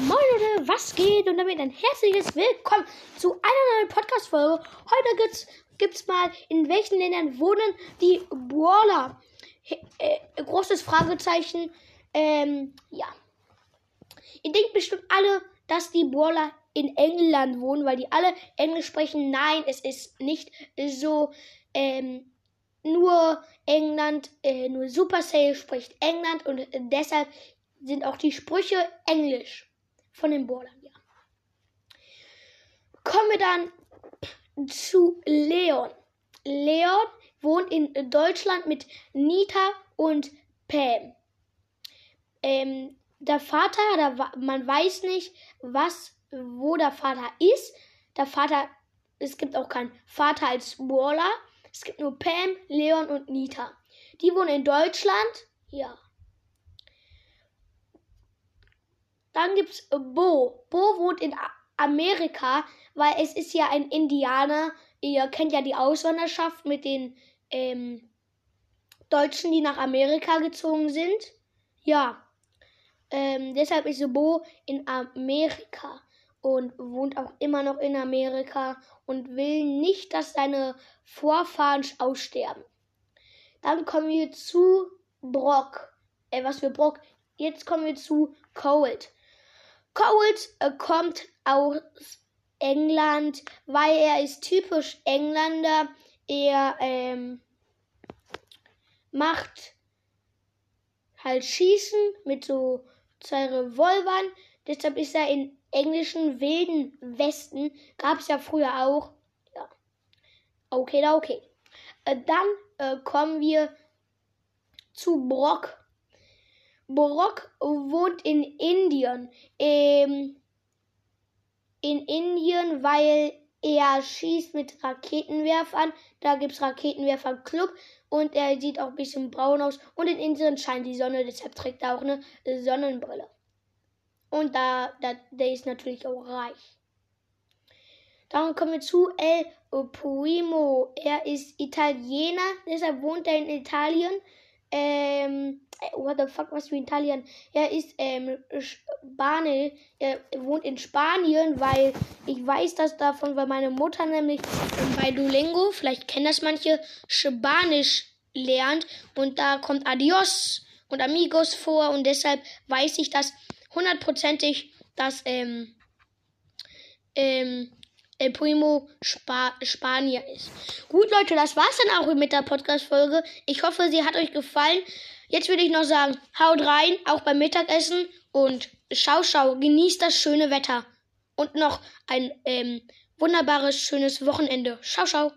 Moin Leute, was geht? Und damit ein herzliches Willkommen zu einer neuen Podcast-Folge. Heute gibt's, gibt's mal, in welchen Ländern wohnen die Brawler? Äh, großes Fragezeichen. Ähm, ja. Ihr denkt bestimmt alle, dass die Brawler in England wohnen, weil die alle Englisch sprechen. Nein, es ist nicht so. Ähm, nur England, äh, nur Supercell spricht England und deshalb sind auch die Sprüche Englisch von den Bordern, ja. Kommen wir dann zu Leon. Leon wohnt in Deutschland mit Nita und Pam. Ähm, der Vater, der, man weiß nicht, was, wo der Vater ist. Der Vater, es gibt auch keinen Vater als Waller. Es gibt nur Pam, Leon und Nita. Die wohnen in Deutschland. Ja. Dann gibt es Bo. Bo wohnt in Amerika, weil es ist ja ein Indianer. Ihr kennt ja die Auswanderschaft mit den ähm, Deutschen, die nach Amerika gezogen sind. Ja. Ähm, deshalb ist Bo in Amerika und wohnt auch immer noch in Amerika und will nicht, dass seine Vorfahren aussterben. Dann kommen wir zu Brock. Äh, was für Brock? Jetzt kommen wir zu Cold. Cold äh, kommt aus England, weil er ist typisch Engländer. Er ähm, macht halt Schießen mit so zwei Revolvern. Deshalb ist er in englischen wilden Westen. Gab es ja früher auch. Ja. Okay, okay. Äh, dann äh, kommen wir zu Brock. Brock wohnt in Indien. Ähm, in Indien, weil er schießt mit Raketenwerfern. Da gibt es Raketenwerfer-Club und er sieht auch ein bisschen braun aus. Und in Indien scheint die Sonne, deshalb trägt er auch eine Sonnenbrille. Und da, da der ist natürlich auch reich. Dann kommen wir zu El Primo. Er ist Italiener, deshalb wohnt er in Italien. Ähm, what the fuck, was für Italien? Er ist ähm, Spanier, er wohnt in Spanien, weil ich weiß das davon, weil meine Mutter nämlich bei Duolingo, vielleicht kennen das manche, Spanisch lernt und da kommt Adios und Amigos vor und deshalb weiß ich das hundertprozentig, dass ähm, ähm, El Primo Spa Spanier ist. Gut, Leute, das war's dann auch mit der Podcast-Folge. Ich hoffe, sie hat euch gefallen. Jetzt würde ich noch sagen, haut rein, auch beim Mittagessen und schau, schau, genießt das schöne Wetter. Und noch ein ähm, wunderbares, schönes Wochenende. Schau, schau.